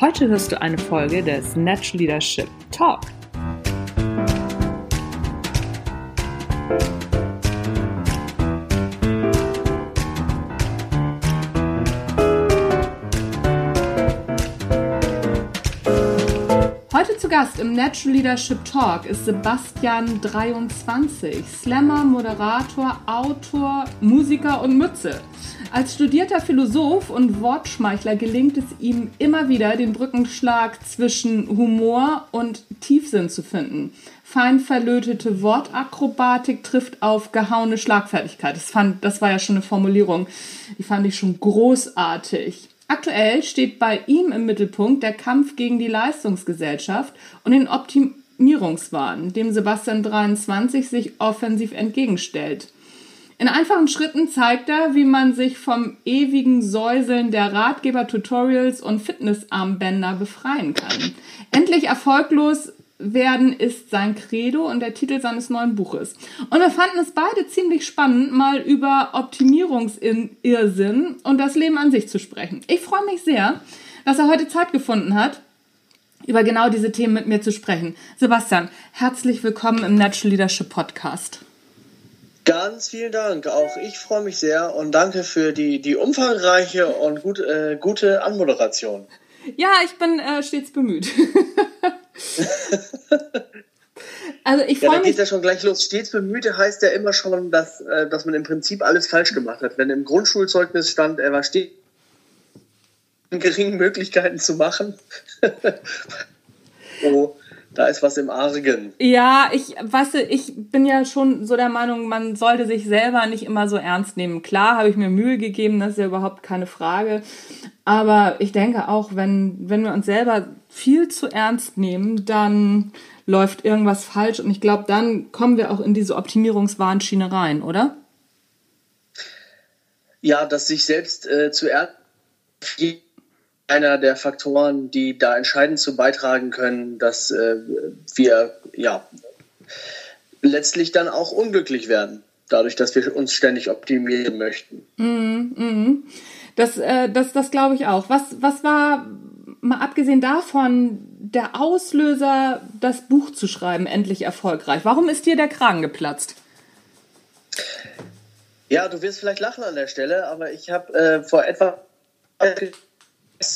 Heute hörst du eine Folge des Natch Leadership Talk. Zu Gast im Natural Leadership Talk ist Sebastian 23, Slammer, Moderator, Autor, Musiker und Mütze. Als studierter Philosoph und Wortschmeichler gelingt es ihm immer wieder, den Brückenschlag zwischen Humor und Tiefsinn zu finden. Fein verlötete Wortakrobatik trifft auf gehauene Schlagfertigkeit. Das, fand, das war ja schon eine Formulierung, die fand ich schon großartig. Aktuell steht bei ihm im Mittelpunkt der Kampf gegen die Leistungsgesellschaft und den Optimierungswahn, dem Sebastian 23 sich offensiv entgegenstellt. In einfachen Schritten zeigt er, wie man sich vom ewigen Säuseln der Ratgeber-Tutorials und Fitnessarmbänder befreien kann. Endlich erfolglos werden ist sein Credo und der Titel seines neuen Buches. Und wir fanden es beide ziemlich spannend, mal über Optimierungsirrsinn und das Leben an sich zu sprechen. Ich freue mich sehr, dass er heute Zeit gefunden hat, über genau diese Themen mit mir zu sprechen. Sebastian, herzlich willkommen im Natural Leadership Podcast. Ganz vielen Dank. Auch ich freue mich sehr und danke für die, die umfangreiche und gut, äh, gute Anmoderation. Ja, ich bin äh, stets bemüht. also ich freue ja, da geht ja schon gleich los. Stets bemüht heißt ja immer schon, dass, äh, dass man im Prinzip alles falsch gemacht hat. Wenn im Grundschulzeugnis stand, er war stets in geringen Möglichkeiten zu machen. oh da ist was im Argen. Ja, ich, weißt du, ich bin ja schon so der Meinung, man sollte sich selber nicht immer so ernst nehmen. Klar habe ich mir Mühe gegeben, das ist ja überhaupt keine Frage. Aber ich denke auch, wenn, wenn wir uns selber viel zu ernst nehmen, dann läuft irgendwas falsch. Und ich glaube, dann kommen wir auch in diese Optimierungswahnschiene rein, oder? Ja, dass sich selbst äh, zu ernst einer der Faktoren, die da entscheidend zu beitragen können, dass äh, wir ja letztlich dann auch unglücklich werden, dadurch, dass wir uns ständig optimieren möchten. Mm, mm. Das, äh, das, das glaube ich auch. Was, was war, mal abgesehen davon, der Auslöser, das Buch zu schreiben, endlich erfolgreich? Warum ist dir der Kragen geplatzt? Ja, du wirst vielleicht lachen an der Stelle, aber ich habe äh, vor etwa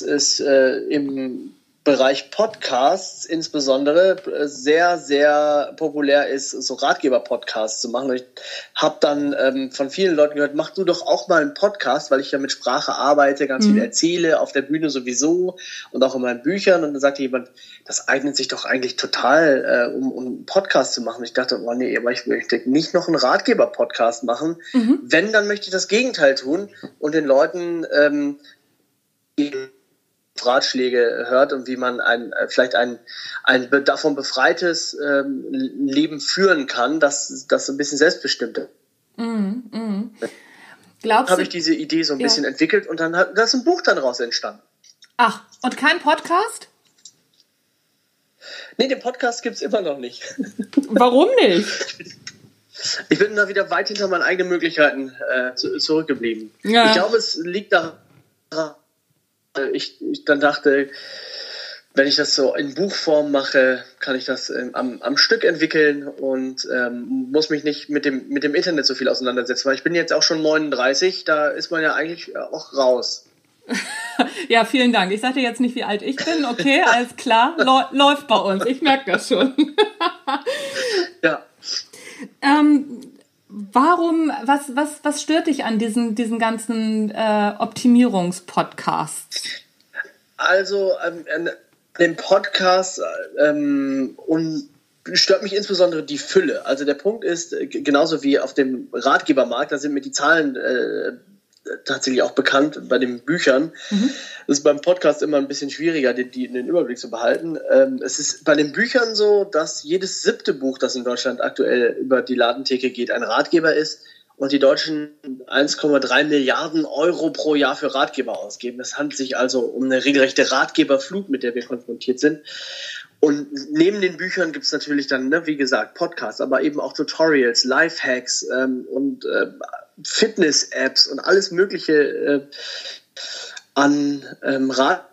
ist äh, im Bereich Podcasts insbesondere äh, sehr, sehr populär ist, so Ratgeber-Podcasts zu machen. Und ich habe dann ähm, von vielen Leuten gehört, mach du doch auch mal einen Podcast, weil ich ja mit Sprache arbeite, ganz mhm. viel erzähle, auf der Bühne sowieso und auch in meinen Büchern. Und dann sagte jemand, das eignet sich doch eigentlich total, äh, um, um einen Podcast zu machen. Ich dachte, oh nee, aber ich möchte nicht noch einen Ratgeber-Podcast machen. Mhm. Wenn, dann möchte ich das Gegenteil tun und den Leuten ähm, Ratschläge hört und wie man ein, äh, vielleicht ein, ein davon befreites ähm, Leben führen kann, das, das ein bisschen selbstbestimmt ist. Mm, mm. Glaubst habe ich diese Idee so ein ja. bisschen entwickelt und dann hat das ein Buch dann raus entstanden. Ach, und kein Podcast? Nee, den Podcast gibt es immer noch nicht. Warum nicht? Ich bin da wieder weit hinter meinen eigenen Möglichkeiten äh, zurückgeblieben. Ja. Ich glaube, es liegt daran, ich, ich dann dachte, wenn ich das so in Buchform mache, kann ich das ähm, am, am Stück entwickeln und ähm, muss mich nicht mit dem, mit dem Internet so viel auseinandersetzen. Weil ich bin jetzt auch schon 39, da ist man ja eigentlich auch raus. ja, vielen Dank. Ich sagte jetzt nicht, wie alt ich bin. Okay, alles klar. Läuft bei uns. Ich merke das schon. ja. Ähm, Warum, was, was, was stört dich an diesen, diesen ganzen äh, Optimierungspodcasts? Also, ähm, den Podcast ähm, und stört mich insbesondere die Fülle. Also der Punkt ist, genauso wie auf dem Ratgebermarkt, da sind mir die Zahlen äh, tatsächlich auch bekannt bei den Büchern. Mhm. Das ist beim Podcast immer ein bisschen schwieriger, die, die, den Überblick zu behalten. Ähm, es ist bei den Büchern so, dass jedes siebte Buch, das in Deutschland aktuell über die Ladentheke geht, ein Ratgeber ist und die Deutschen 1,3 Milliarden Euro pro Jahr für Ratgeber ausgeben. Es handelt sich also um eine regelrechte Ratgeberflut, mit der wir konfrontiert sind. Und neben den Büchern gibt es natürlich dann, ne, wie gesagt, Podcasts, aber eben auch Tutorials, Lifehacks ähm, und äh, Fitness-Apps und alles Mögliche äh, an ähm, Rat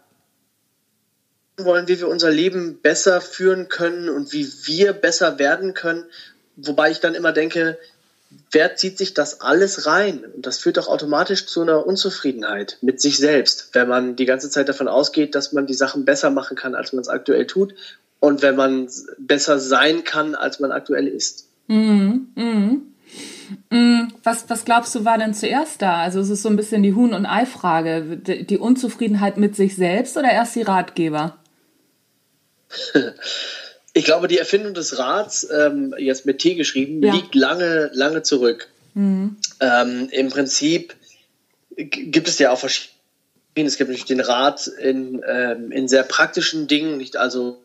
wollen, wie wir unser Leben besser führen können und wie wir besser werden können. Wobei ich dann immer denke, wer zieht sich das alles rein? Und das führt doch automatisch zu einer Unzufriedenheit mit sich selbst, wenn man die ganze Zeit davon ausgeht, dass man die Sachen besser machen kann, als man es aktuell tut. Und wenn man besser sein kann, als man aktuell ist. Mhm. Mhm. Mhm. Was, was glaubst du, war denn zuerst da? Also es ist so ein bisschen die Huhn- und Ei-Frage. Die Unzufriedenheit mit sich selbst oder erst die Ratgeber? Ich glaube, die Erfindung des Rats, ähm, jetzt mit T geschrieben, ja. liegt lange, lange zurück. Mhm. Ähm, Im Prinzip gibt es ja auch verschiedene. Es gibt natürlich den Rat in, ähm, in sehr praktischen Dingen, nicht also,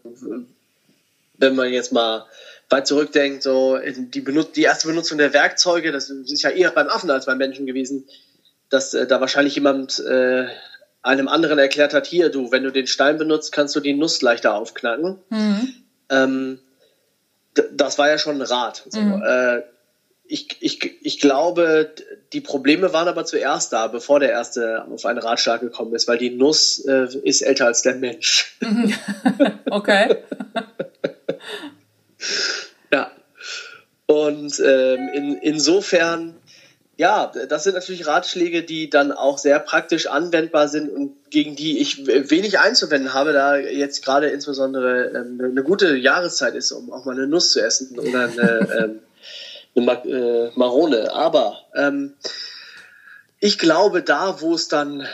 wenn man jetzt mal weit zurückdenkt, so die, Benut die erste Benutzung der Werkzeuge, das ist ja eher beim Affen als beim Menschen gewesen, dass äh, da wahrscheinlich jemand äh, einem anderen erklärt hat, hier, du, wenn du den Stein benutzt, kannst du die Nuss leichter aufknacken. Mhm. Ähm, das war ja schon ein Rat. So. Mhm. Äh, ich, ich, ich glaube, die Probleme waren aber zuerst da, bevor der erste auf einen Ratschlag gekommen ist, weil die Nuss äh, ist älter als der Mensch. okay. Und ähm, in, insofern ja, das sind natürlich Ratschläge, die dann auch sehr praktisch anwendbar sind und gegen die ich wenig einzuwenden habe, da jetzt gerade insbesondere ähm, eine gute Jahreszeit ist, um auch mal eine Nuss zu essen oder eine, ähm, eine äh, Marone. Aber ähm, ich glaube, da, wo es dann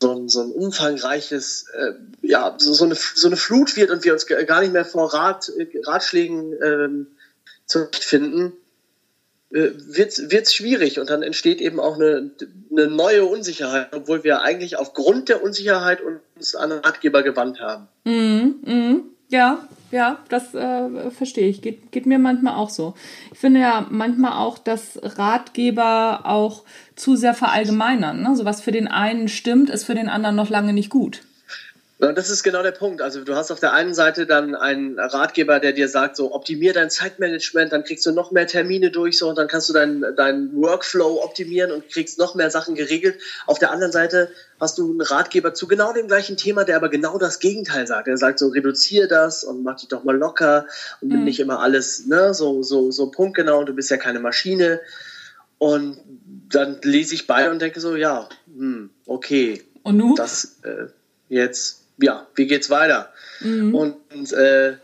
so ein, so ein umfangreiches, äh, ja, so, so, eine, so eine Flut wird und wir uns gar nicht mehr vor Rat, Ratschlägen ähm, zurechtfinden, äh, wird es schwierig und dann entsteht eben auch eine, eine neue Unsicherheit, obwohl wir eigentlich aufgrund der Unsicherheit uns an den Ratgeber gewandt haben. Mm, mm, ja, ja, das äh, verstehe ich. Geht, geht mir manchmal auch so. Ich finde ja manchmal auch, dass Ratgeber auch zu sehr verallgemeinern. Ne? So was für den einen stimmt, ist für den anderen noch lange nicht gut. Das ist genau der Punkt. Also du hast auf der einen Seite dann einen Ratgeber, der dir sagt, so optimier dein Zeitmanagement, dann kriegst du noch mehr Termine durch, so und dann kannst du deinen dein Workflow optimieren und kriegst noch mehr Sachen geregelt. Auf der anderen Seite hast du einen Ratgeber zu genau dem gleichen Thema, der aber genau das Gegenteil sagt. Er sagt so, reduzier das und mach dich doch mal locker und mhm. nicht immer alles ne, so, so, so punktgenau und du bist ja keine Maschine. Und dann lese ich bei und denke so, ja, hm, okay. Und nun? Das äh, jetzt ja, wie geht's weiter? Mhm. Und, äh,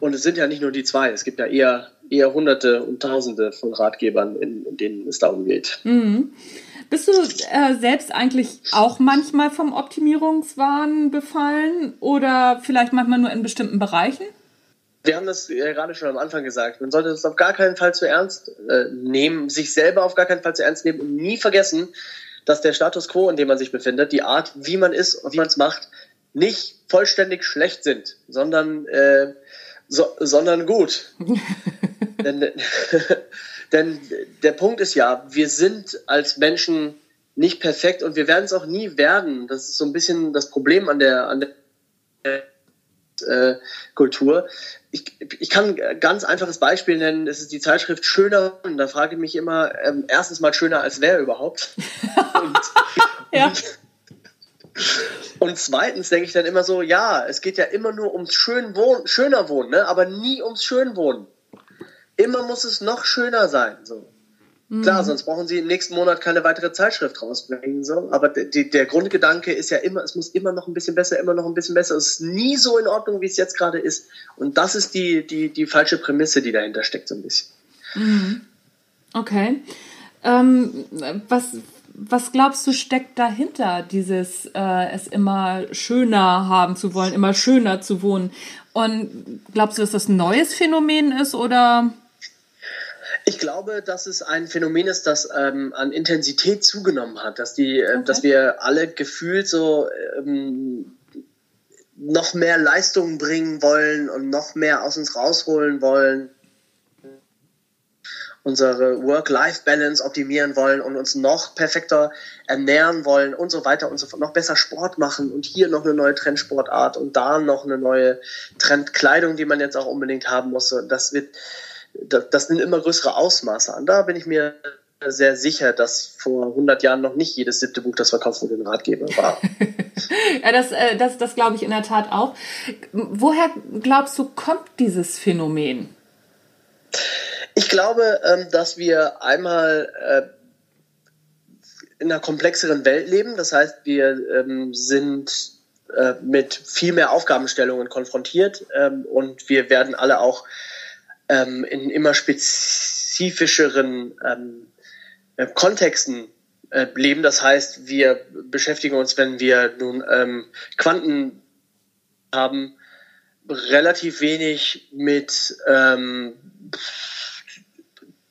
und es sind ja nicht nur die zwei, es gibt ja eher, eher Hunderte und Tausende von Ratgebern, in, in denen es darum geht. Mhm. Bist du äh, selbst eigentlich auch manchmal vom Optimierungswahn befallen oder vielleicht manchmal nur in bestimmten Bereichen? Wir haben das ja gerade schon am Anfang gesagt. Man sollte das auf gar keinen Fall zu ernst äh, nehmen, sich selber auf gar keinen Fall zu ernst nehmen und nie vergessen, dass der Status quo, in dem man sich befindet, die Art, wie man ist und wie man es macht, nicht vollständig schlecht sind, sondern, äh, so, sondern gut. denn, denn der Punkt ist ja, wir sind als Menschen nicht perfekt und wir werden es auch nie werden. Das ist so ein bisschen das Problem an der, an der äh, Kultur. Ich, ich kann ein ganz einfaches Beispiel nennen. Es ist die Zeitschrift Schöner. Und da frage ich mich immer, ähm, erstens mal schöner als wer überhaupt. und, ja. Und, und zweitens denke ich dann immer so, ja, es geht ja immer nur ums schön Wohnen, schöner Wohnen, ne? aber nie ums Schönwohnen. Immer muss es noch schöner sein. So. Mhm. Klar, sonst brauchen sie im nächsten Monat keine weitere Zeitschrift rausbringen. So. Aber die, der Grundgedanke ist ja immer, es muss immer noch ein bisschen besser, immer noch ein bisschen besser. Es ist nie so in Ordnung, wie es jetzt gerade ist. Und das ist die, die, die falsche Prämisse, die dahinter steckt, so ein bisschen. Mhm. Okay. Ähm, was, was glaubst du, steckt dahinter, dieses äh, es immer schöner haben zu wollen, immer schöner zu wohnen? Und glaubst du, dass das ein neues Phänomen ist oder? Ich glaube, dass es ein Phänomen ist, das ähm, an Intensität zugenommen hat, dass die, äh, okay. dass wir alle gefühlt so ähm, noch mehr Leistungen bringen wollen und noch mehr aus uns rausholen wollen, unsere Work-Life-Balance optimieren wollen und uns noch perfekter ernähren wollen und so weiter und so fort, noch besser Sport machen und hier noch eine neue Trendsportart und da noch eine neue Trendkleidung, die man jetzt auch unbedingt haben muss. Das wird das, das nimmt immer größere Ausmaße an. Da bin ich mir sehr sicher, dass vor 100 Jahren noch nicht jedes siebte Buch, das verkauft wurde, ein Ratgeber war. ja, das, äh, das, das glaube ich in der Tat auch. Woher glaubst du, kommt dieses Phänomen? Ich glaube, ähm, dass wir einmal äh, in einer komplexeren Welt leben. Das heißt, wir ähm, sind äh, mit viel mehr Aufgabenstellungen konfrontiert ähm, und wir werden alle auch ähm, in immer spezifischeren ähm, äh, Kontexten äh, leben. Das heißt, wir beschäftigen uns, wenn wir nun ähm, Quanten haben, relativ wenig mit ähm,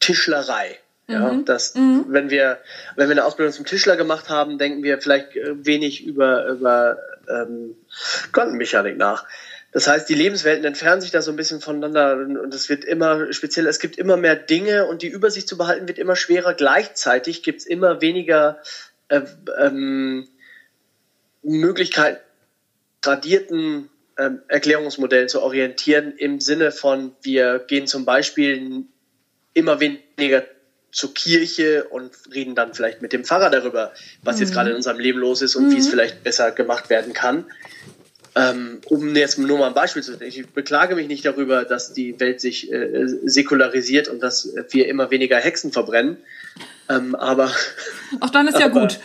Tischlerei. Ja, mhm. das, mhm. wenn wir, wenn wir eine Ausbildung zum Tischler gemacht haben, denken wir vielleicht äh, wenig über, über ähm, Quantenmechanik nach. Das heißt, die Lebenswelten entfernen sich da so ein bisschen voneinander und es wird immer speziell, es gibt immer mehr Dinge und die Übersicht zu behalten wird immer schwerer. Gleichzeitig gibt es immer weniger äh, ähm, Möglichkeiten, tradierten ähm, Erklärungsmodellen zu orientieren im Sinne von, wir gehen zum Beispiel immer weniger zur Kirche und reden dann vielleicht mit dem Pfarrer darüber, was mhm. jetzt gerade in unserem Leben los ist und mhm. wie es mhm. vielleicht besser gemacht werden kann. Ähm, um jetzt nur mal ein Beispiel zu nennen, ich beklage mich nicht darüber, dass die Welt sich äh, säkularisiert und dass wir immer weniger Hexen verbrennen. Ähm, aber. Auch dann ist ja gut.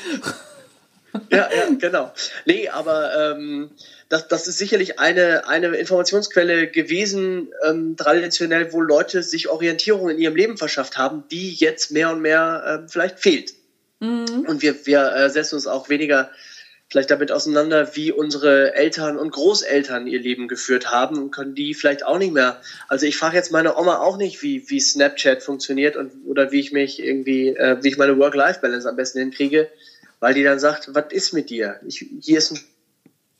Ja, ja, genau. Nee, aber ähm, das, das ist sicherlich eine, eine Informationsquelle gewesen, ähm, traditionell, wo Leute sich Orientierung in ihrem Leben verschafft haben, die jetzt mehr und mehr äh, vielleicht fehlt. Mhm. Und wir, wir äh, setzen uns auch weniger vielleicht damit auseinander, wie unsere Eltern und Großeltern ihr Leben geführt haben und können die vielleicht auch nicht mehr. Also ich frage jetzt meine Oma auch nicht, wie, wie Snapchat funktioniert und oder wie ich mich irgendwie, äh, wie ich meine Work-Life-Balance am besten hinkriege, weil die dann sagt, was ist mit dir? Ich, hier ist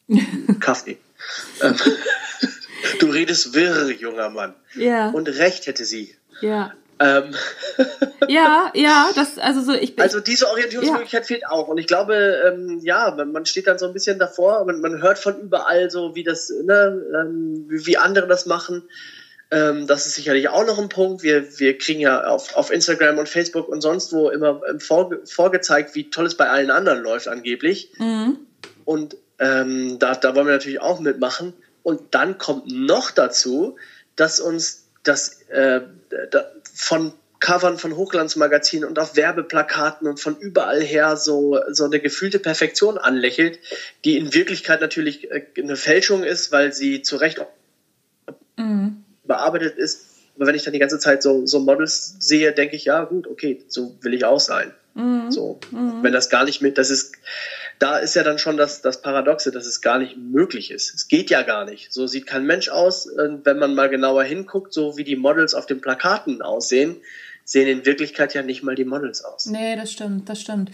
ein Kaffee. Ähm, du redest wirr, junger Mann. Ja. Und recht hätte sie. Ja. Ähm. ja, ja, das, also so, ich bin. Also diese Orientierungsmöglichkeit ja. fehlt auch. Und ich glaube, ähm, ja, man steht dann so ein bisschen davor, man, man hört von überall so, wie das, ne, ähm, wie andere das machen. Ähm, das ist sicherlich auch noch ein Punkt. Wir, wir kriegen ja auf, auf Instagram und Facebook und sonst wo immer ähm, vorge vorgezeigt, wie toll es bei allen anderen läuft, angeblich. Mhm. Und ähm, da, da wollen wir natürlich auch mitmachen. Und dann kommt noch dazu, dass uns das äh, da, von Covern von Hochglanzmagazinen und auf Werbeplakaten und von überall her so, so eine gefühlte Perfektion anlächelt, die in Wirklichkeit natürlich äh, eine Fälschung ist, weil sie zu Recht mhm. Bearbeitet ist. Aber wenn ich dann die ganze Zeit so, so Models sehe, denke ich, ja, gut, okay, so will ich auch sein. Mhm. So, mhm. wenn das gar nicht mit, das ist, da ist ja dann schon das, das Paradoxe, dass es gar nicht möglich ist. Es geht ja gar nicht. So sieht kein Mensch aus. Wenn man mal genauer hinguckt, so wie die Models auf den Plakaten aussehen, sehen in Wirklichkeit ja nicht mal die Models aus. Nee, das stimmt, das stimmt.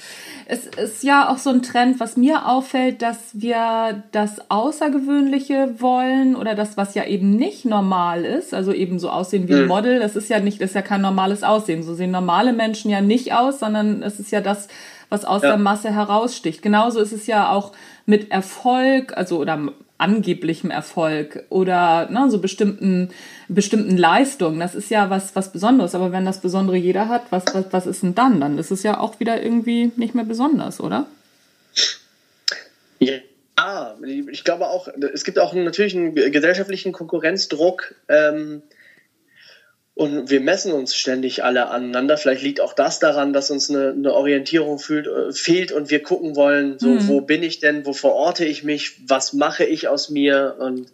Es ist ja auch so ein Trend, was mir auffällt, dass wir das Außergewöhnliche wollen oder das, was ja eben nicht normal ist, also eben so aussehen wie ein hm. Model, das ist ja nicht, das ist ja kein normales Aussehen. So sehen normale Menschen ja nicht aus, sondern es ist ja das, was aus ja. der Masse heraussticht. Genauso ist es ja auch mit Erfolg, also oder angeblichem Erfolg oder ne, so bestimmten, bestimmten Leistungen. Das ist ja was, was Besonderes. Aber wenn das Besondere jeder hat, was, was, was ist denn dann? Dann ist es ja auch wieder irgendwie nicht mehr besonders, oder? Ja. ich glaube auch, es gibt auch natürlich einen gesellschaftlichen Konkurrenzdruck, ähm, und wir messen uns ständig alle aneinander. Vielleicht liegt auch das daran, dass uns eine, eine Orientierung fühlt, äh, fehlt und wir gucken wollen, so mhm. wo bin ich denn, wo verorte ich mich, was mache ich aus mir und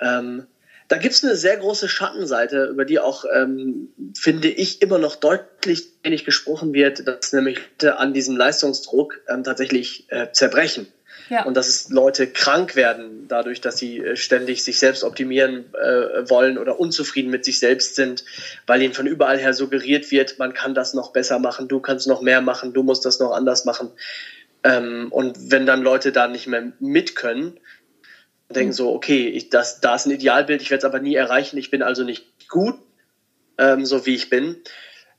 ähm, da gibt's eine sehr große Schattenseite, über die auch, ähm, finde ich, immer noch deutlich wenig gesprochen wird, dass nämlich an diesem Leistungsdruck ähm, tatsächlich äh, zerbrechen. Ja. Und dass es Leute krank werden, dadurch, dass sie äh, ständig sich selbst optimieren äh, wollen oder unzufrieden mit sich selbst sind, weil ihnen von überall her suggeriert wird, man kann das noch besser machen, du kannst noch mehr machen, du musst das noch anders machen. Ähm, und wenn dann Leute da nicht mehr mit können, denken mhm. so, okay, ich, das, da ist ein Idealbild, ich werde es aber nie erreichen, ich bin also nicht gut, ähm, so wie ich bin.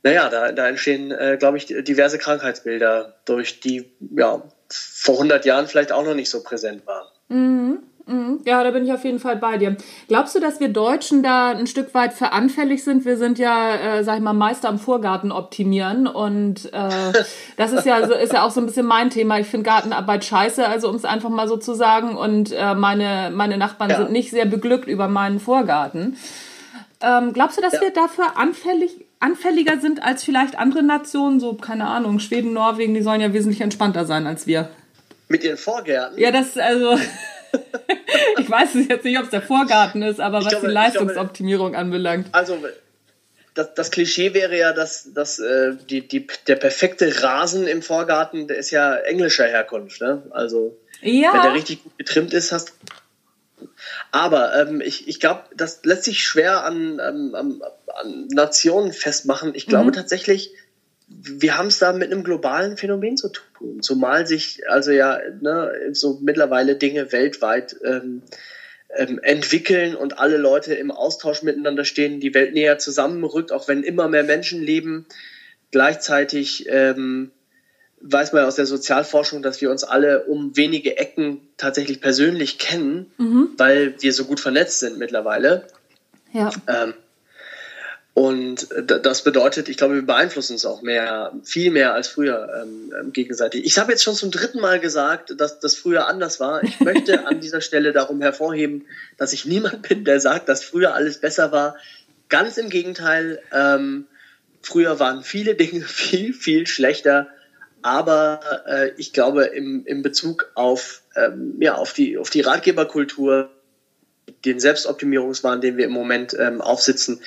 Naja, da, da entstehen, äh, glaube ich, diverse Krankheitsbilder, durch die ja, vor 100 Jahren vielleicht auch noch nicht so präsent waren. Mhm. Mhm. Ja, da bin ich auf jeden Fall bei dir. Glaubst du, dass wir Deutschen da ein Stück weit veranfällig sind? Wir sind ja, äh, sag ich mal, Meister am Vorgarten optimieren und äh, das ist ja, ist ja auch so ein bisschen mein Thema. Ich finde Gartenarbeit scheiße, also um es einfach mal so zu sagen. Und äh, meine, meine Nachbarn ja. sind nicht sehr beglückt über meinen Vorgarten. Ähm, glaubst du, dass ja. wir dafür anfällig, anfälliger sind als vielleicht andere Nationen? So, keine Ahnung, Schweden, Norwegen, die sollen ja wesentlich entspannter sein als wir. Mit ihren Vorgärten? Ja, das, also. ich weiß jetzt nicht, ob es der Vorgarten ist, aber ich was glaube, die Leistungsoptimierung glaube, anbelangt. Also, das, das, Klischee wäre ja, dass, dass äh, die, die, der perfekte Rasen im Vorgarten, der ist ja englischer Herkunft. Ne? Also, ja. wenn der richtig gut getrimmt ist, hast aber ähm, ich, ich glaube, das lässt sich schwer an, an, an Nationen festmachen. Ich glaube mhm. tatsächlich, wir haben es da mit einem globalen Phänomen zu tun. Zumal sich also ja ne, so mittlerweile Dinge weltweit ähm, ähm, entwickeln und alle Leute im Austausch miteinander stehen, die Welt näher zusammenrückt, auch wenn immer mehr Menschen leben. Gleichzeitig ähm, weiß man aus der Sozialforschung, dass wir uns alle um wenige Ecken tatsächlich persönlich kennen, mhm. weil wir so gut vernetzt sind mittlerweile. Ja. Ähm, und das bedeutet, ich glaube, wir beeinflussen uns auch mehr, viel mehr als früher ähm, ähm gegenseitig. Ich habe jetzt schon zum dritten Mal gesagt, dass das früher anders war. Ich möchte an dieser Stelle darum hervorheben, dass ich niemand bin, der sagt, dass früher alles besser war. Ganz im Gegenteil. Ähm, früher waren viele Dinge viel, viel schlechter aber äh, ich glaube, im, im Bezug auf, ähm, ja, auf, die, auf die Ratgeberkultur, den Selbstoptimierungswahn, den wir im Moment ähm, aufsitzen,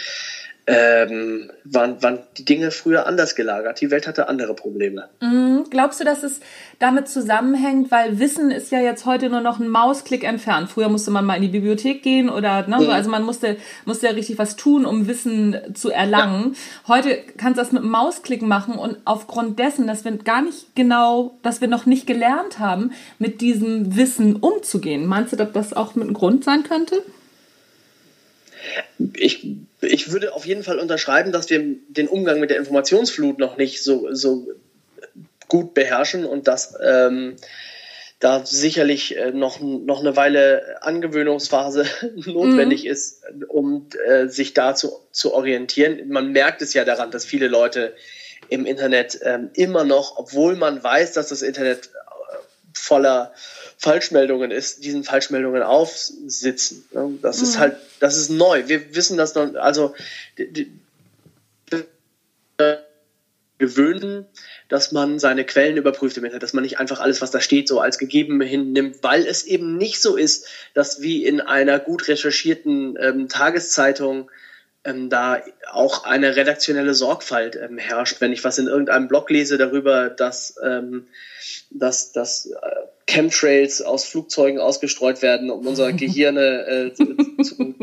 ähm, waren, waren die Dinge früher anders gelagert. Die Welt hatte andere Probleme. Mhm. Glaubst du, dass es damit zusammenhängt, weil Wissen ist ja jetzt heute nur noch ein Mausklick entfernt. Früher musste man mal in die Bibliothek gehen oder ne, mhm. also man musste, musste ja richtig was tun, um Wissen zu erlangen. Ja. Heute kannst du das mit einem Mausklick machen und aufgrund dessen, dass wir gar nicht genau, dass wir noch nicht gelernt haben, mit diesem Wissen umzugehen. Meinst du, dass das auch mit einem Grund sein könnte? Ich ich würde auf jeden Fall unterschreiben, dass wir den Umgang mit der Informationsflut noch nicht so, so gut beherrschen und dass ähm, da sicherlich äh, noch, noch eine Weile Angewöhnungsphase notwendig mhm. ist, um äh, sich da zu, zu orientieren. Man merkt es ja daran, dass viele Leute im Internet ähm, immer noch, obwohl man weiß, dass das Internet äh, voller Falschmeldungen ist, diesen Falschmeldungen aufsitzen. Das mhm. ist halt, das ist neu. Wir wissen das noch, also die, die, gewöhnen, dass man seine Quellen überprüft im Internet, dass man nicht einfach alles, was da steht, so als gegeben hinnimmt, weil es eben nicht so ist, dass wie in einer gut recherchierten ähm, Tageszeitung ähm, da auch eine redaktionelle Sorgfalt ähm, herrscht. Wenn ich was in irgendeinem Blog lese darüber, dass, ähm, dass, dass äh, Chemtrails aus Flugzeugen ausgestreut werden, um unsere Gehirne äh, zu, zu,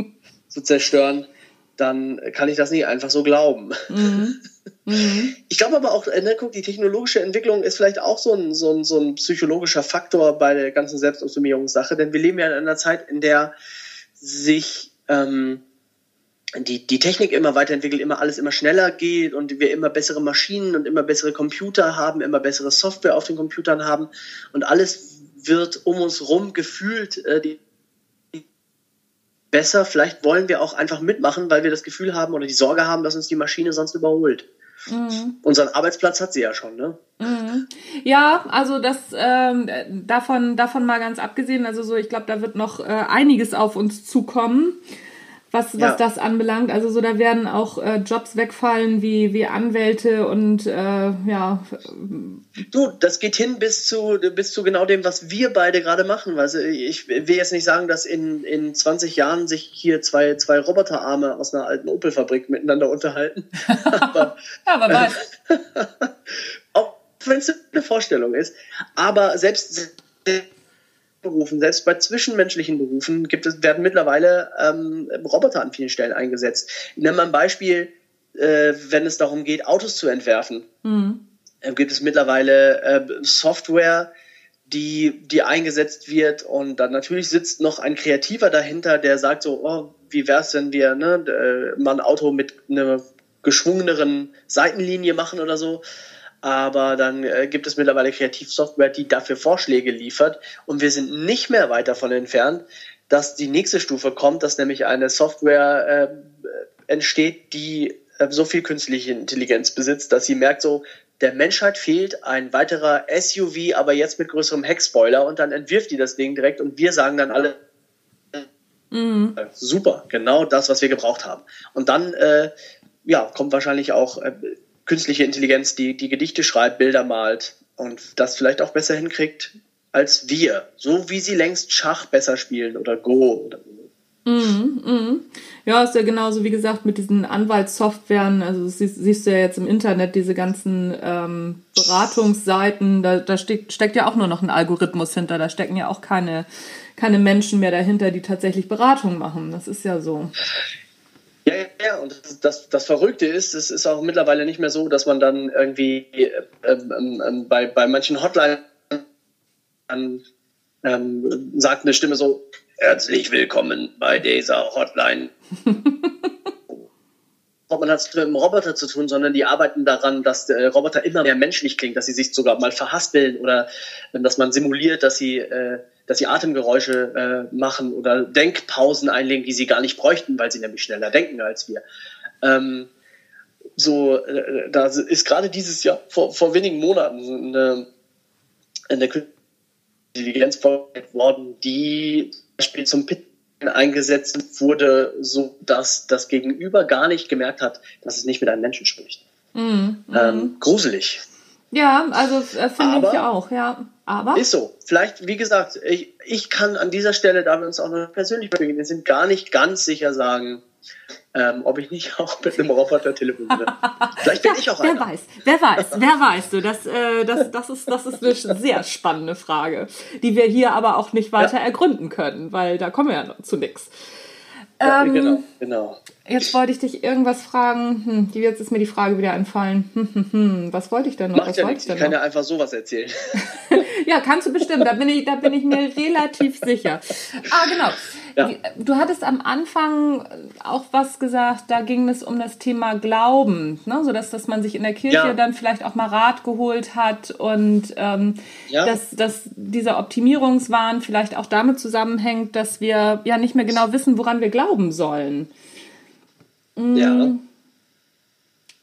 zu, zerstören, dann kann ich das nicht einfach so glauben. Mhm. Mhm. Ich glaube aber auch, äh, ne, guck, die technologische Entwicklung ist vielleicht auch so ein, so, ein, so ein psychologischer Faktor bei der ganzen Selbstoptimierungssache, denn wir leben ja in einer Zeit, in der sich ähm, die, die Technik immer weiterentwickelt, immer alles immer schneller geht und wir immer bessere Maschinen und immer bessere Computer haben, immer bessere Software auf den Computern haben und alles wird um uns rum gefühlt äh, die, besser. Vielleicht wollen wir auch einfach mitmachen, weil wir das Gefühl haben oder die Sorge haben, dass uns die Maschine sonst überholt. Mhm. Unseren Arbeitsplatz hat sie ja schon, ne? Mhm. Ja, also das ähm, davon davon mal ganz abgesehen. Also so, ich glaube, da wird noch äh, einiges auf uns zukommen was, was ja. das anbelangt. Also so, da werden auch äh, Jobs wegfallen wie, wie Anwälte und äh, ja. Du, das geht hin bis zu, bis zu genau dem, was wir beide gerade machen. Also ich will jetzt nicht sagen, dass in, in 20 Jahren sich hier zwei, zwei Roboterarme aus einer alten Opel-Fabrik miteinander unterhalten. aber, ja, wer weiß. auch wenn es eine Vorstellung ist. Aber selbst Berufen, selbst bei zwischenmenschlichen Berufen gibt es, werden mittlerweile ähm, Roboter an vielen Stellen eingesetzt. Ich nenne mal ein Beispiel, äh, wenn es darum geht, Autos zu entwerfen. Mhm. Äh, gibt es mittlerweile äh, Software, die, die eingesetzt wird und dann natürlich sitzt noch ein Kreativer dahinter, der sagt so, oh, wie wär's, wenn wir ne, äh, mal ein Auto mit einer geschwungeneren Seitenlinie machen oder so aber dann äh, gibt es mittlerweile Kreativsoftware, die dafür Vorschläge liefert und wir sind nicht mehr weit davon entfernt, dass die nächste Stufe kommt, dass nämlich eine Software äh, entsteht, die äh, so viel künstliche Intelligenz besitzt, dass sie merkt so, der Menschheit fehlt ein weiterer SUV, aber jetzt mit größerem Heckspoiler und dann entwirft die das Ding direkt und wir sagen dann alle, mhm. Äh, super, genau das, was wir gebraucht haben. Und dann äh, ja, kommt wahrscheinlich auch äh, künstliche Intelligenz, die die Gedichte schreibt, Bilder malt und das vielleicht auch besser hinkriegt als wir. So wie sie längst Schach besser spielen oder Go Mm, mm. Ja, ist ja genauso wie gesagt mit diesen Anwaltssoftwaren. Also siehst, siehst du ja jetzt im Internet diese ganzen ähm, Beratungsseiten. Da, da steckt, steckt ja auch nur noch ein Algorithmus hinter. Da stecken ja auch keine, keine Menschen mehr dahinter, die tatsächlich Beratung machen. Das ist ja so. Ja, ja, und das, das, das Verrückte ist, es ist auch mittlerweile nicht mehr so, dass man dann irgendwie äh, ähm, ähm, bei, bei manchen Hotlines ähm, sagt eine Stimme so, herzlich willkommen bei dieser Hotline. man hat es mit einem Roboter zu tun, sondern die arbeiten daran, dass der Roboter immer mehr menschlich klingt, dass sie sich sogar mal verhaspeln oder dass man simuliert, dass sie äh, dass sie Atemgeräusche äh, machen oder Denkpausen einlegen, die sie gar nicht bräuchten, weil sie nämlich schneller denken als wir. Ähm, so, äh, da ist gerade dieses Jahr, vor, vor wenigen Monaten, eine, eine Intelligenz worden, die zum Beispiel zum Pitten eingesetzt wurde, so dass das Gegenüber gar nicht gemerkt hat, dass es nicht mit einem Menschen spricht. Mm, ähm, gruselig. Ja, also äh, finde ich auch, ja. Aber. Ist so. Vielleicht, wie gesagt, ich, ich kann an dieser Stelle, da wir uns auch noch persönlich bewegen, wir sind gar nicht ganz sicher sagen, ähm, ob ich nicht auch mit einem Roboter telefoniere. Vielleicht bin ja, ich auch einer. Wer weiß, wer weiß, wer weiß du. Das, äh, das, das, ist, das ist eine sehr spannende Frage, die wir hier aber auch nicht weiter ja. ergründen können, weil da kommen wir ja zu nichts. Ja, ähm, genau, genau. Jetzt wollte ich dich irgendwas fragen. Hm, jetzt ist mir die Frage wieder entfallen. Hm, hm, hm. Was wollte ich denn noch? Macht was ja nichts. Ich kann noch? ja einfach sowas erzählen. ja, kannst du bestimmt. Da bin ich, da bin ich mir relativ sicher. Ah, genau. Ja. Du hattest am Anfang auch was gesagt, da ging es um das Thema Glauben, ne? so dass, dass man sich in der Kirche ja. dann vielleicht auch mal Rat geholt hat und ähm, ja. dass, dass dieser Optimierungswahn vielleicht auch damit zusammenhängt, dass wir ja nicht mehr genau wissen, woran wir glauben sollen. Ja. Mm.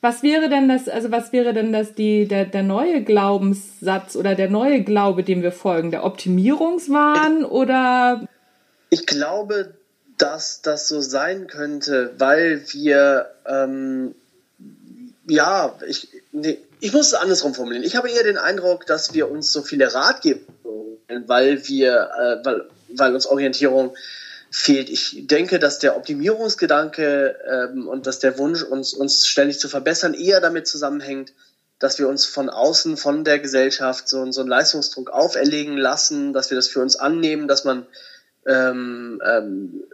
Was wäre denn das, also was wäre denn das, die, der, der neue Glaubenssatz oder der neue Glaube, dem wir folgen? Der Optimierungswahn oder? Ich glaube, dass das so sein könnte, weil wir, ähm, ja, ich, nee, ich muss es andersrum formulieren. Ich habe eher den Eindruck, dass wir uns so viele Ratgeber, weil wir, äh, weil, weil uns Orientierung fehlt. Ich denke, dass der Optimierungsgedanke ähm, und dass der Wunsch, uns, uns ständig zu verbessern, eher damit zusammenhängt, dass wir uns von außen, von der Gesellschaft so, so einen Leistungsdruck auferlegen lassen, dass wir das für uns annehmen, dass man ähm, ähm,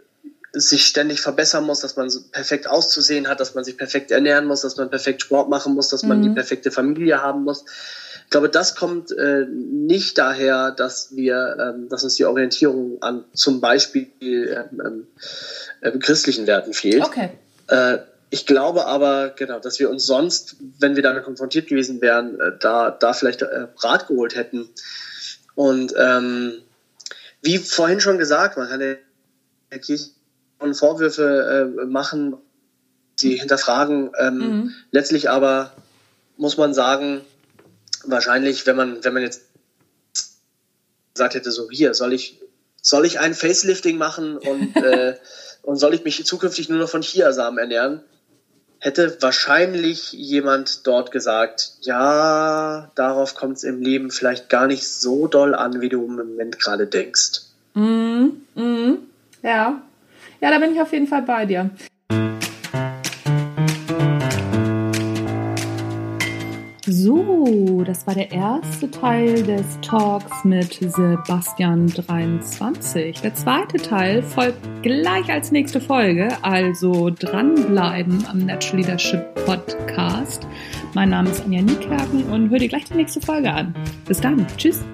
sich ständig verbessern muss, dass man perfekt auszusehen hat, dass man sich perfekt ernähren muss, dass man perfekt Sport machen muss, dass man mhm. die perfekte Familie haben muss. Ich glaube, das kommt äh, nicht daher, dass wir, ähm, dass uns die Orientierung an zum Beispiel ähm, ähm, christlichen Werten fehlt. Okay. Äh, ich glaube aber, genau, dass wir uns sonst, wenn wir damit konfrontiert gewesen wären, äh, da, da vielleicht äh, Rat geholt hätten. Und ähm, wie vorhin schon gesagt, man kann der Kirche Vorwürfe äh, machen, sie hinterfragen. Ähm, mhm. Letztlich aber muss man sagen, wahrscheinlich, wenn man, wenn man jetzt gesagt hätte, so hier, soll ich, soll ich ein Facelifting machen und, äh, und soll ich mich zukünftig nur noch von Chiasamen ernähren, hätte wahrscheinlich jemand dort gesagt, ja, darauf kommt es im Leben vielleicht gar nicht so doll an, wie du im Moment gerade denkst. Mhm, mhm, ja. Ja, da bin ich auf jeden Fall bei dir. Das war der erste Teil des Talks mit Sebastian 23. Der zweite Teil folgt gleich als nächste Folge, also dranbleiben am Natural Leadership Podcast. Mein Name ist Anja Niekerken und hör dir gleich die nächste Folge an. Bis dann. Tschüss.